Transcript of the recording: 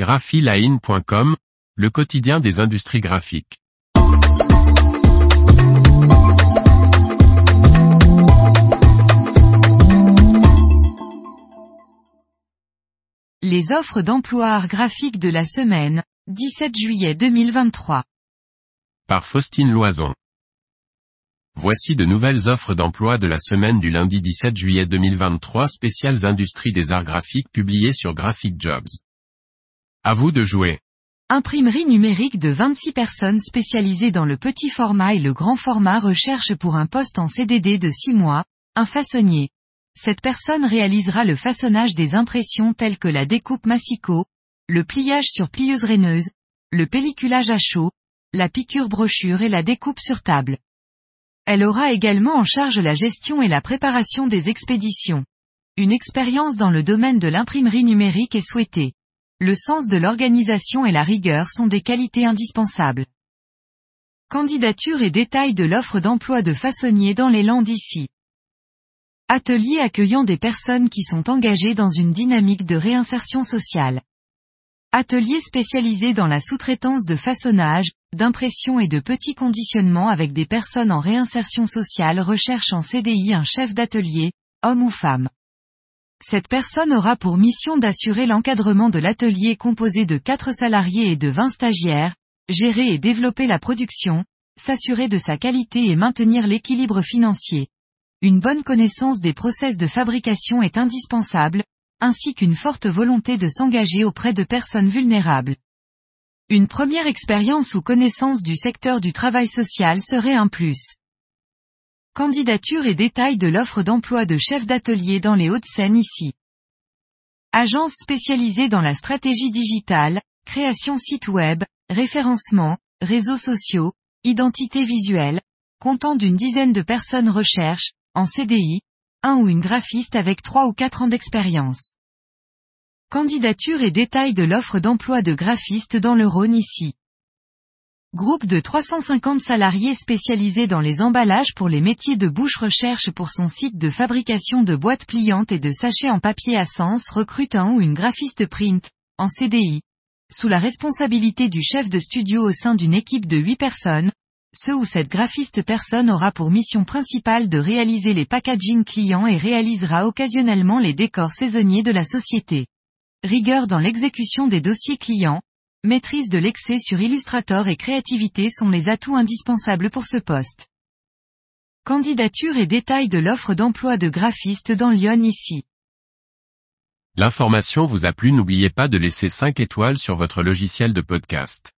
graphiline.com, le quotidien des industries graphiques. Les offres d'emploi art graphique de la semaine, 17 juillet 2023. Par Faustine Loison. Voici de nouvelles offres d'emploi de la semaine du lundi 17 juillet 2023 spéciales industries des arts graphiques publiées sur Graphic Jobs. À vous de jouer. Imprimerie numérique de 26 personnes spécialisées dans le petit format et le grand format recherche pour un poste en CDD de 6 mois, un façonnier. Cette personne réalisera le façonnage des impressions telles que la découpe massicot, le pliage sur plieuse raineuse, le pelliculage à chaud, la piqûre brochure et la découpe sur table. Elle aura également en charge la gestion et la préparation des expéditions. Une expérience dans le domaine de l'imprimerie numérique est souhaitée. Le sens de l'organisation et la rigueur sont des qualités indispensables. Candidature et détails de l'offre d'emploi de façonnier dans les Landes ici. Atelier accueillant des personnes qui sont engagées dans une dynamique de réinsertion sociale. Atelier spécialisé dans la sous-traitance de façonnage, d'impression et de petits conditionnements avec des personnes en réinsertion sociale recherche en CDI un chef d'atelier, homme ou femme. Cette personne aura pour mission d'assurer l'encadrement de l'atelier composé de 4 salariés et de 20 stagiaires, gérer et développer la production, s'assurer de sa qualité et maintenir l'équilibre financier. Une bonne connaissance des process de fabrication est indispensable, ainsi qu'une forte volonté de s'engager auprès de personnes vulnérables. Une première expérience ou connaissance du secteur du travail social serait un plus. Candidature et détails de l'offre d'emploi de chef d'atelier dans les Hauts-de-Seine ici. Agence spécialisée dans la stratégie digitale, création site web, référencement, réseaux sociaux, identité visuelle, comptant d'une dizaine de personnes recherche, en CDI, un ou une graphiste avec trois ou quatre ans d'expérience. Candidature et détails de l'offre d'emploi de graphiste dans le Rhône ici. Groupe de 350 salariés spécialisés dans les emballages pour les métiers de bouche recherche pour son site de fabrication de boîtes pliantes et de sachets en papier à sens recrute un ou une graphiste print, en CDI. Sous la responsabilité du chef de studio au sein d'une équipe de 8 personnes, ce ou cette graphiste personne aura pour mission principale de réaliser les packaging clients et réalisera occasionnellement les décors saisonniers de la société. Rigueur dans l'exécution des dossiers clients, Maîtrise de l'excès sur Illustrator et créativité sont les atouts indispensables pour ce poste. Candidature et détails de l'offre d'emploi de graphiste dans Lyon ici. L'information vous a plu n'oubliez pas de laisser 5 étoiles sur votre logiciel de podcast.